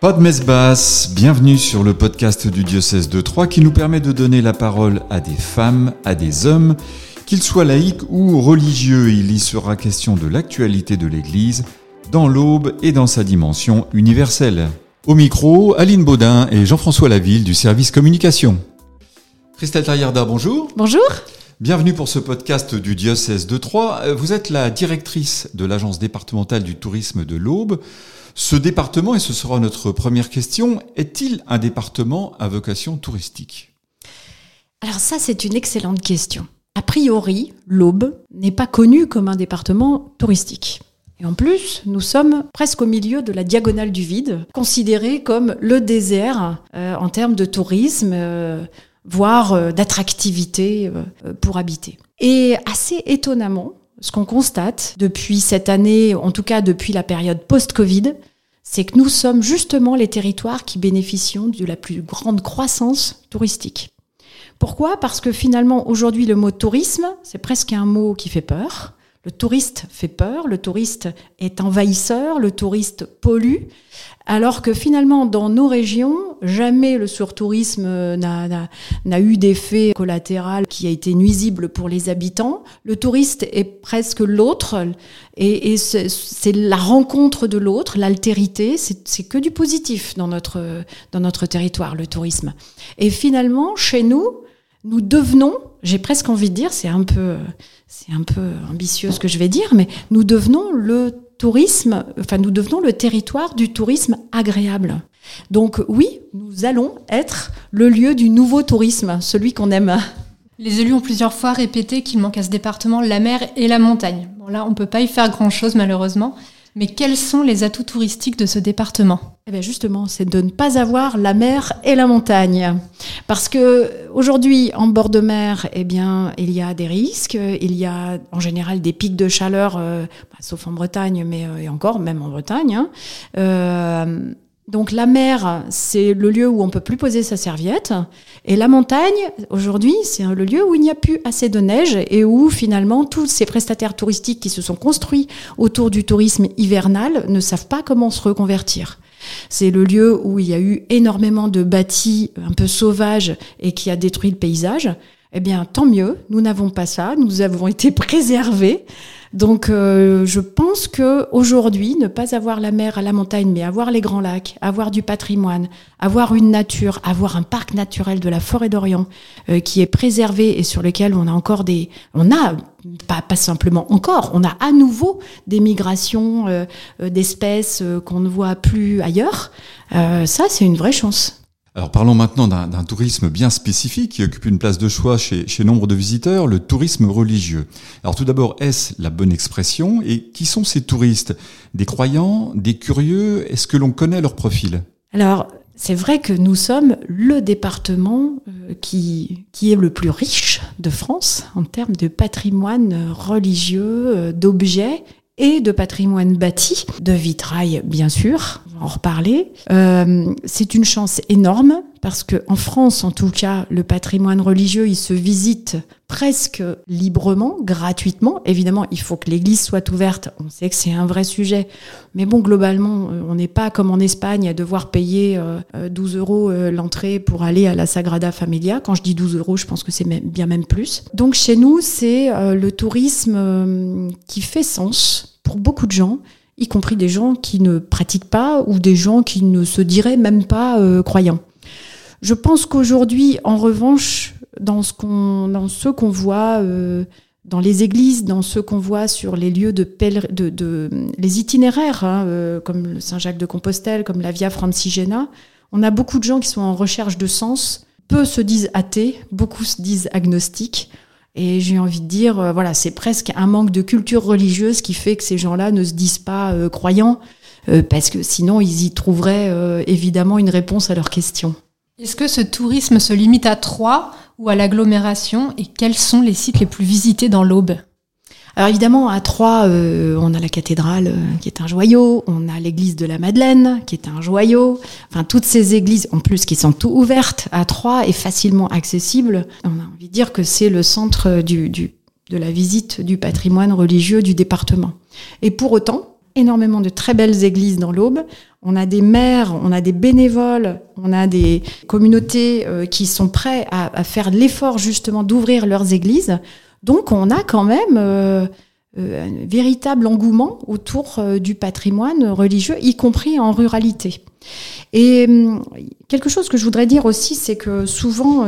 Pas de messe basse, bienvenue sur le podcast du diocèse de Troyes qui nous permet de donner la parole à des femmes, à des hommes, qu'ils soient laïcs ou religieux. Il y sera question de l'actualité de l'Église dans l'aube et dans sa dimension universelle. Au micro, Aline Baudin et Jean-François Laville du service communication. Christelle Taillarda, bonjour. Bonjour. Bienvenue pour ce podcast du diocèse de Troyes. Vous êtes la directrice de l'agence départementale du tourisme de l'Aube. Ce département, et ce sera notre première question, est-il un département à vocation touristique? Alors ça, c'est une excellente question. A priori, l'Aube n'est pas connue comme un département touristique. Et en plus, nous sommes presque au milieu de la diagonale du vide, considéré comme le désert euh, en termes de tourisme, euh, voire euh, d'attractivité euh, pour habiter. Et assez étonnamment, ce qu'on constate depuis cette année, en tout cas depuis la période post-Covid, c'est que nous sommes justement les territoires qui bénéficient de la plus grande croissance touristique. Pourquoi? Parce que finalement, aujourd'hui, le mot tourisme, c'est presque un mot qui fait peur. Le touriste fait peur, le touriste est envahisseur, le touriste pollue, alors que finalement, dans nos régions, jamais le surtourisme n'a eu d'effet collatéral qui a été nuisible pour les habitants. Le touriste est presque l'autre, et, et c'est la rencontre de l'autre, l'altérité, c'est que du positif dans notre, dans notre territoire, le tourisme. Et finalement, chez nous, nous devenons, j'ai presque envie de dire, c'est un peu, c'est un peu ambitieux ce que je vais dire, mais nous devenons le tourisme, enfin nous devenons le territoire du tourisme agréable. Donc oui, nous allons être le lieu du nouveau tourisme, celui qu'on aime. Les élus ont plusieurs fois répété qu'il manque à ce département la mer et la montagne. Bon là, on peut pas y faire grand-chose malheureusement. Mais quels sont les atouts touristiques de ce département? Eh bien justement, c'est de ne pas avoir la mer et la montagne. Parce que aujourd'hui, en bord de mer, eh bien, il y a des risques. Il y a en général des pics de chaleur, euh, bah, sauf en Bretagne, mais euh, et encore, même en Bretagne. Hein. Euh, donc la mer, c'est le lieu où on peut plus poser sa serviette. Et la montagne, aujourd'hui, c'est le lieu où il n'y a plus assez de neige et où finalement tous ces prestataires touristiques qui se sont construits autour du tourisme hivernal ne savent pas comment se reconvertir. C'est le lieu où il y a eu énormément de bâtis un peu sauvages et qui a détruit le paysage. Eh bien, tant mieux, nous n'avons pas ça, nous avons été préservés. Donc, euh, je pense que aujourd'hui, ne pas avoir la mer à la montagne, mais avoir les grands lacs, avoir du patrimoine, avoir une nature, avoir un parc naturel de la forêt d'Orient euh, qui est préservé et sur lequel on a encore des, on a pas, simplement encore, on a à nouveau des migrations euh, d'espèces qu'on ne voit plus ailleurs. ça, c'est une vraie chance. Alors parlons maintenant d'un tourisme bien spécifique qui occupe une place de choix chez, nombre de visiteurs, le tourisme religieux. Alors tout d'abord, est-ce la bonne expression Et qui sont ces touristes? Des croyants Des curieux? Est-ce que l'on connaît leur profil? Alors c'est vrai que nous sommes le département euh, qui, qui est le plus riche de France en termes de patrimoine religieux, euh, d'objets et de patrimoine bâti, de vitrail bien sûr, on va en reparler. Euh, c'est une chance énorme parce que en France, en tout cas, le patrimoine religieux, il se visite presque librement, gratuitement. Évidemment, il faut que l'église soit ouverte. On sait que c'est un vrai sujet. Mais bon, globalement, euh, on n'est pas comme en Espagne à devoir payer 12 euh, euros l'entrée pour aller à la Sagrada Familia. Quand je dis 12 euros, je pense que c'est bien même plus. Donc chez nous, c'est le tourisme qui fait sens pour beaucoup de gens, y compris des gens qui ne pratiquent pas ou des gens qui ne se diraient même pas euh, croyants. Je pense qu'aujourd'hui, en revanche, dans ce qu'on dans ce qu'on voit euh, dans les églises, dans ce qu'on voit sur les lieux de, de, de les itinéraires, hein, euh, comme le Saint-Jacques de Compostelle, comme la Via Francigena, on a beaucoup de gens qui sont en recherche de sens. Peu se disent athées, beaucoup se disent agnostiques. Et j'ai envie de dire, euh, voilà, c'est presque un manque de culture religieuse qui fait que ces gens-là ne se disent pas euh, croyants, euh, parce que sinon ils y trouveraient évidemment une réponse à leurs questions. Est-ce que ce tourisme se limite à Troyes ou à l'agglomération? Et quels sont les sites les plus visités dans l'Aube? Alors évidemment, à Troyes, euh, on a la cathédrale euh, qui est un joyau, on a l'église de la Madeleine qui est un joyau. Enfin, toutes ces églises, en plus, qui sont tout ouvertes à Troyes et facilement accessibles. On dire que c'est le centre du, du, de la visite du patrimoine religieux du département. Et pour autant, énormément de très belles églises dans l'Aube. On a des maires, on a des bénévoles, on a des communautés euh, qui sont prêts à, faire l'effort justement d'ouvrir leurs églises. Donc on a quand même euh, euh, un véritable engouement autour du patrimoine religieux, y compris en ruralité. Et hum, quelque chose que je voudrais dire aussi, c'est que souvent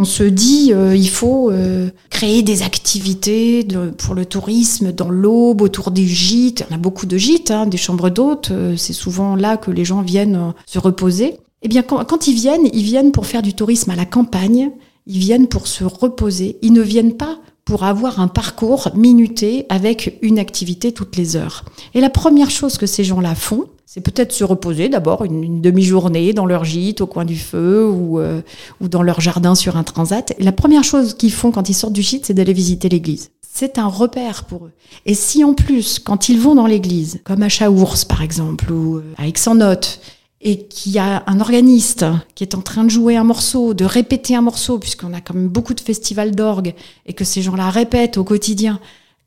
on se dit euh, il faut euh, créer des activités pour le tourisme dans l'aube, autour des gîtes. On a beaucoup de gîtes, hein, des chambres d'hôtes. Euh, c'est souvent là que les gens viennent se reposer. Eh bien, quand, quand, ils viennent, ils viennent pour faire du tourisme à la campagne. Ils viennent pour se reposer. Ils ne viennent pas pour avoir un parcours minuté avec une activité toutes les heures. Et la première chose que ces gens-là font, c'est peut-être se reposer d'abord une, demi-journée dans leur gîte au coin du feu ou, euh, ou dans leur jardin sur un transat. Et la première chose qu'ils font quand ils sortent du gîte, c'est d'aller visiter l'église. C'est un repère pour eux. Et si en plus, quand ils vont dans l'église, comme à Chaours par exemple, ou euh, à Aix-en-Note, et qu'il y a un organiste qui est en train de jouer un morceau, de répéter un morceau, puisqu'on a quand même beaucoup de festivals d'orgue, et que ces gens-là répètent au quotidien,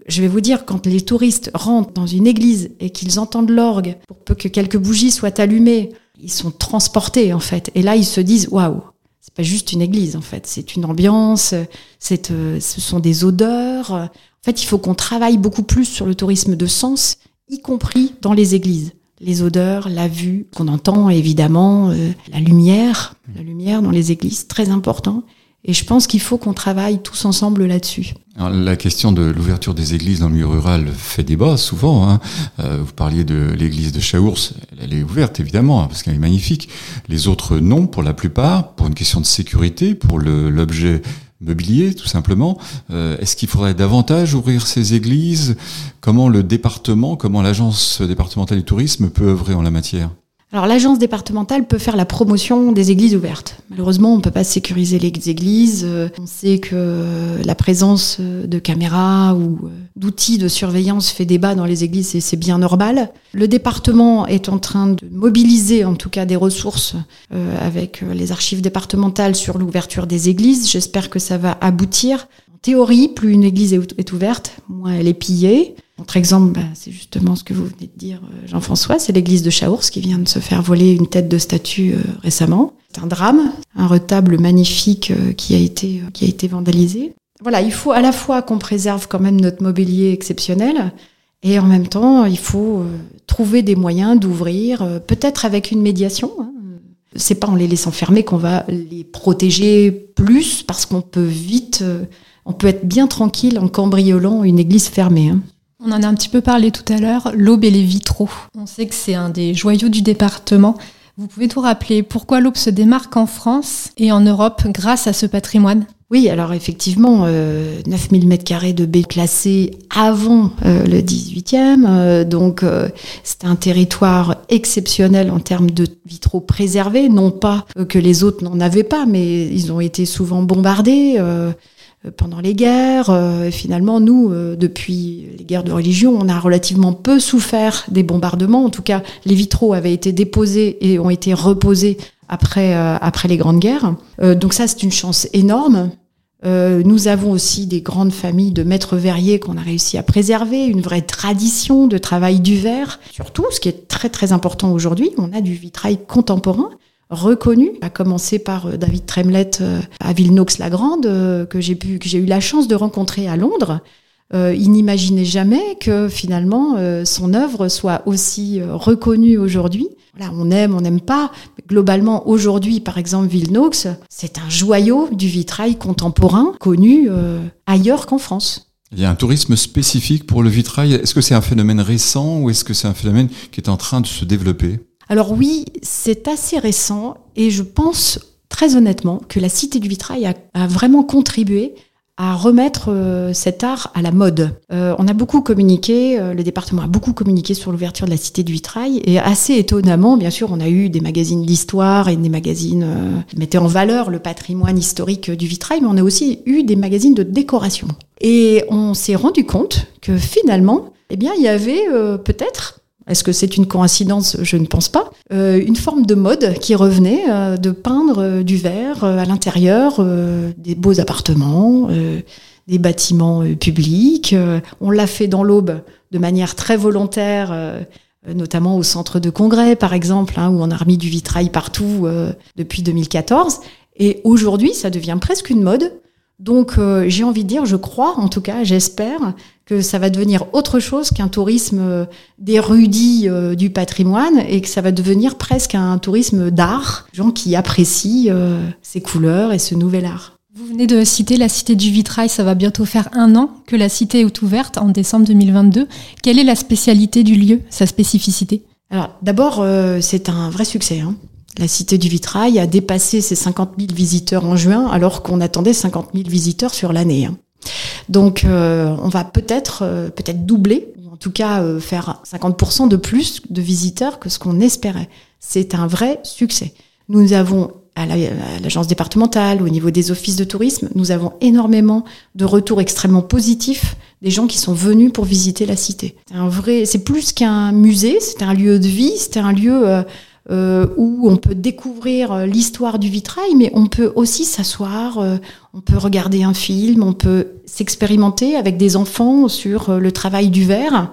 je vais vous dire, quand les touristes rentrent dans une église et qu'ils entendent l'orgue, pour peu que quelques bougies soient allumées, ils sont transportés en fait. Et là, ils se disent waouh, c'est pas juste une église en fait, c'est une ambiance, c'est, euh, ce sont des odeurs. En fait, il faut qu'on travaille beaucoup plus sur le tourisme de sens, y compris dans les églises. Les odeurs, la vue, qu'on entend évidemment, euh, la lumière, la lumière dans les églises, très important. Et je pense qu'il faut qu'on travaille tous ensemble là-dessus. la question de l'ouverture des églises dans le milieu rural fait débat souvent. Hein. Euh, vous parliez de l'église de Chaours, elle est ouverte évidemment hein, parce qu'elle est magnifique. Les autres non, pour la plupart, pour une question de sécurité, pour l'objet mobilier tout simplement. Euh, est-ce qu'il faudrait davantage ouvrir ces églises? Comment le département, comment l'agence départementale du tourisme peut œuvrer en la matière? Alors l'agence départementale peut faire la promotion des églises ouvertes. Malheureusement, on ne peut pas sécuriser les églises. Euh, on sait que la présence de caméras ou euh, d'outils de surveillance fait débat dans les églises et c'est bien normal. Le département est en train de mobiliser en tout cas des ressources euh, avec les archives départementales sur l'ouverture des églises. J'espère que ça va aboutir. Théorie, plus une église est ouverte, moins elle est pillée. Autre exemple, bah, c'est justement ce que vous venez de dire, euh, Jean-François, c'est l'église de Chaours qui vient de se faire voler une tête de statue euh, récemment. C'est un drame, un retable magnifique euh, qui a été qui a été vandalisé. Voilà, il faut à la fois qu'on préserve quand même notre mobilier exceptionnel, et en même temps, il faut trouver des moyens d'ouvrir, peut-être avec une médiation. Hein. C'est pas en les laissant fermer qu'on va les protéger plus, parce qu'on peut vite, on peut être bien tranquille en cambriolant une église fermée. Hein. On en a un petit peu parlé tout à l'heure, l'aube et les vitraux. On sait que c'est un des joyaux du département. Vous pouvez tout rappeler pourquoi l'aube se démarque en France et en Europe grâce à ce patrimoine? Oui, alors effectivement, euh, 9000 m2 de baies classées avant euh, le 18e, euh, donc euh, c'est un territoire exceptionnel en termes de vitraux préservés, non pas que les autres n'en avaient pas, mais ils ont été souvent bombardés. Euh, pendant les guerres. Euh, finalement, nous, euh, depuis les guerres de religion, on a relativement peu souffert des bombardements. En tout cas, les vitraux avaient été déposés et ont été reposés après, après les grandes guerres. donc ça, c'est une chance énorme. nous avons aussi des grandes familles de maîtres verriers qu'on a réussi à préserver, une vraie tradition de travail du verre. Surtout, ce qui est très très important aujourd'hui, on a du vitrail contemporain reconnu, à commencer par euh, David Tremlett euh, à Villenox-la-Grande, euh, que j'ai eu la chance de rencontrer à Londres. il n'imaginait jamais que finalement son œuvre soit aussi reconnue aujourd'hui. On aime, on n'aime pas. globalement, aujourd'hui, par exemple, Villenox, c'est un joyau du vitrail contemporain connu ailleurs qu'en France. Il y a un tourisme spécifique pour le vitrail. Est-ce que c'est un phénomène récent ou est-ce que c'est un phénomène qui est en train de se développer? Alors oui, c'est assez récent et je pense très honnêtement que la Cité du Vitrail a, vraiment contribué à remettre euh, cet art à la mode. Euh, on a beaucoup communiqué, euh, le département a beaucoup communiqué sur l'ouverture de la Cité du Vitrail et assez étonnamment, bien sûr, on a eu des magazines d'histoire et des magazines qui mettaient en valeur le patrimoine historique du vitrail, mais on a aussi eu des magazines de décoration. Et on s'est rendu compte que finalement, eh bien, il y avait peut-être est-ce que c'est une coïncidence? Je ne pense pas. Euh, une forme de mode qui revenait euh, de peindre euh, du verre à l'intérieur des beaux appartements, des bâtiments publics. on l'a fait dans l'Aube de manière très volontaire, euh, notamment au centre de congrès, par exemple, hein, où on a remis du vitrail partout depuis 2014. Et aujourd'hui, ça devient presque une mode. Donc j'ai envie de dire, je crois, en tout cas, j'espère que ça va devenir autre chose qu'un tourisme d'érudits du patrimoine et que ça va devenir presque un tourisme d'art, gens qui apprécient ces couleurs et ce nouvel art. Vous venez de citer la Cité du Vitrail, ça va bientôt faire un an que la cité est ouverte en décembre 2022. Quelle est la spécialité du lieu, sa spécificité? Alors d'abord, euh, c'est un vrai succès. Hein. La Cité du Vitrail a dépassé ses 50 000 visiteurs en juin, alors qu'on attendait 50 000 visiteurs sur l'année. Hein. Donc euh, on va peut-être euh, peut-être doubler, ou en tout cas faire 50% de plus de visiteurs que ce qu'on espérait. C'est un vrai succès. Nous avons à l'agence départementale, au niveau des offices de tourisme, nous avons énormément de retours extrêmement positifs des gens qui sont venus pour visiter la cité. C'est un vrai, c'est plus qu'un musée, c'est un lieu de vie, c'est un lieu euh, euh, où on peut découvrir euh, l'histoire du vitrail, mais on peut aussi s'asseoir, on peut regarder un film, on peut s'expérimenter avec des enfants sur le travail du verre.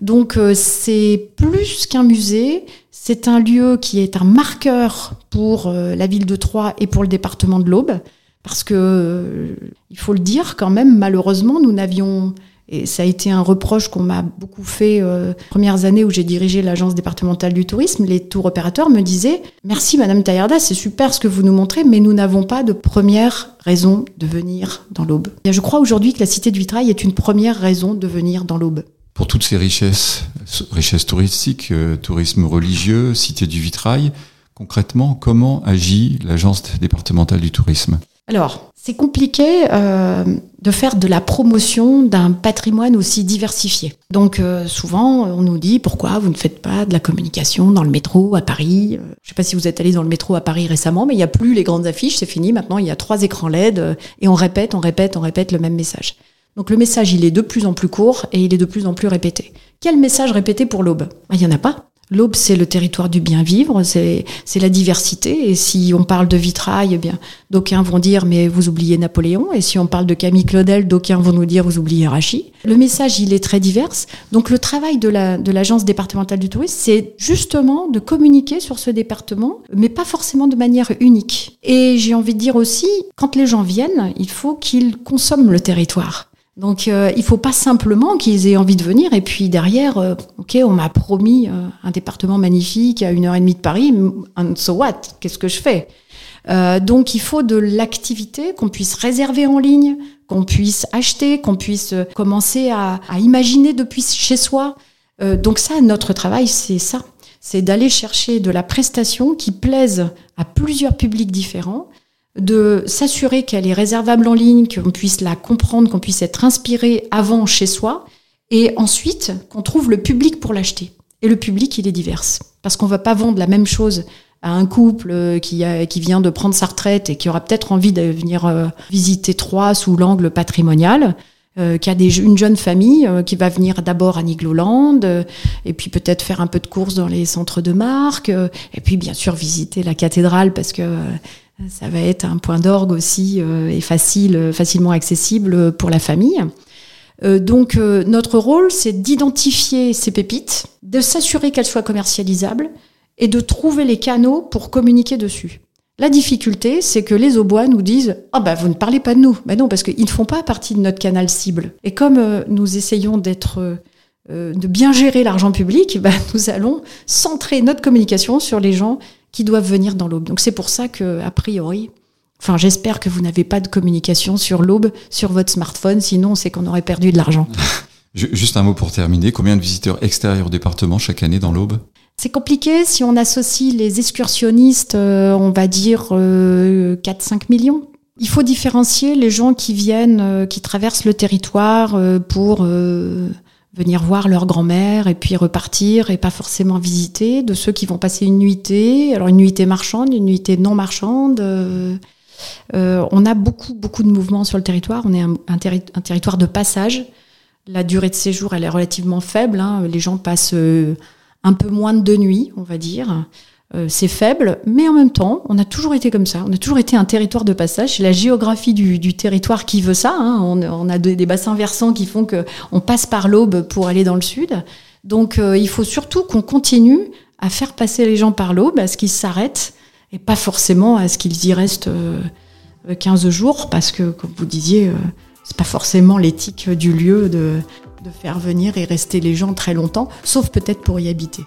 Donc c'est plus qu'un musée, c'est un lieu qui est un marqueur pour euh, la ville de Troyes et pour le département de l'Aube, parce que, euh, il faut le dire quand même, malheureusement, nous n'avions, et ça a été un reproche qu'on m'a beaucoup fait euh, premières années où j'ai dirigé l'agence départementale du tourisme, les tours opérateurs me disaient Merci Madame Taillarda, c'est super ce que vous nous montrez, mais nous n'avons pas de première raison de venir dans l'Aube. Je crois aujourd'hui que la Cité du Vitrail est une première raison de venir dans l'Aube. Pour toutes ces richesses, richesses touristiques, euh, tourisme religieux, cité du vitrail, concrètement, comment agit l'agence départementale du tourisme? Alors, c'est compliqué euh, de faire de la promotion d'un patrimoine aussi diversifié. Donc euh, souvent, on nous dit pourquoi vous ne faites pas de la communication dans le métro à Paris. Je ne sais pas si vous êtes allé dans le métro à Paris récemment, mais il n'y a plus les grandes affiches, c'est fini. Maintenant, il y a trois écrans LED et on répète, on répète, on répète le même message. Donc le message, il est de plus en plus court et il est de plus en plus répété. Quel message répété pour l'aube? Il n'y en a pas. L'aube, c'est le territoire du bien vivre, c'est la diversité. Et si on parle de vitrail, eh bien, d'aucuns vont dire mais vous oubliez Napoléon. Et si on parle de Camille Claudel, d'aucuns vont nous dire vous oubliez Rachi. Le message, il est très divers. Donc le travail de l'agence la, de départementale du tourisme, c'est justement de communiquer sur ce département, mais pas forcément de manière unique. Et j'ai envie de dire aussi, quand les gens viennent, il faut qu'ils consomment le territoire. Donc euh, il faut pas simplement qu'ils aient envie de venir et puis derrière, euh, ok, on m'a promis euh, un département magnifique à une heure et demie de Paris, and so what Qu'est-ce que je fais? Euh, Donc il faut de l'activité qu'on puisse réserver en ligne, qu'on puisse acheter, qu'on puisse commencer à, à, imaginer depuis chez soi. donc ça, notre travail, c'est ça, c'est d'aller chercher de la prestation qui plaise à plusieurs publics différents de s'assurer qu'elle est réservable en ligne, qu'on puisse la comprendre, qu'on puisse être inspiré avant chez soi, et ensuite qu'on trouve le public pour l'acheter. Et le public, il est divers. Parce qu'on va pas vendre la même chose à un couple euh, qui, vient de prendre sa retraite et qui aura peut-être envie de venir euh, visiter Troyes sous l'angle patrimonial, euh, qui a une jeune famille qui va venir d'abord à Nigloland, et puis peut-être faire un peu de courses dans les centres de marque, et puis bien sûr visiter la cathédrale parce que ça va être un point d'orgue aussi euh, et facile, facilement accessible pour la famille. Euh, donc euh, notre rôle, c'est d'identifier ces pépites, de s'assurer qu'elles soient commercialisables et de trouver les canaux pour communiquer dessus. La difficulté, c'est que les Aubois nous disent Ah bah vous ne parlez pas de nous. Ben non, parce qu'ils ne font pas partie de notre canal cible. Et comme nous essayons d'être de bien gérer l'argent public, ben, nous allons centrer notre communication sur les gens qui doivent venir dans l'aube. Donc c'est pour ça que, a priori, enfin j'espère que vous n'avez pas de communication sur l'aube sur votre smartphone, sinon c'est qu'on aurait perdu de l'argent. Juste un mot pour terminer. Combien de visiteurs extérieurs au département chaque année dans l'Aube? C'est compliqué. Si on associe les excursionnistes, euh, on va dire 4-5 euh, millions. Il faut différencier les gens qui viennent, euh, qui traversent le territoire pour venir voir leur grand-mère et puis repartir et pas forcément visiter, de ceux qui vont passer une nuitée, alors une nuitée marchande, une nuitée non marchande. Euh, euh, on a beaucoup, beaucoup de mouvements sur le territoire. On est un, territoire de passage. La durée de séjour, elle est relativement faible. Hein. Les gens passent euh, un peu moins de deux nuits, on va dire. Euh, c'est faible, mais en même temps, on a toujours été comme ça. On a toujours été un territoire de passage. C'est la géographie du, territoire qui veut ça. Hein. On, a des, bassins versants qui font qu'on passe par l'Aube pour aller dans le sud. Donc, euh, il faut surtout qu'on continue à faire passer les gens par l'Aube, à ce qu'ils s'arrêtent, et pas forcément à ce qu'ils y restent 15 jours, parce que, comme vous disiez, c'est pas forcément l'éthique du lieu de faire venir et rester les gens très longtemps, sauf peut-être pour y habiter.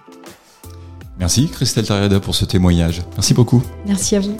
Merci Christelle Tariada pour ce témoignage. Merci beaucoup. Merci à vous.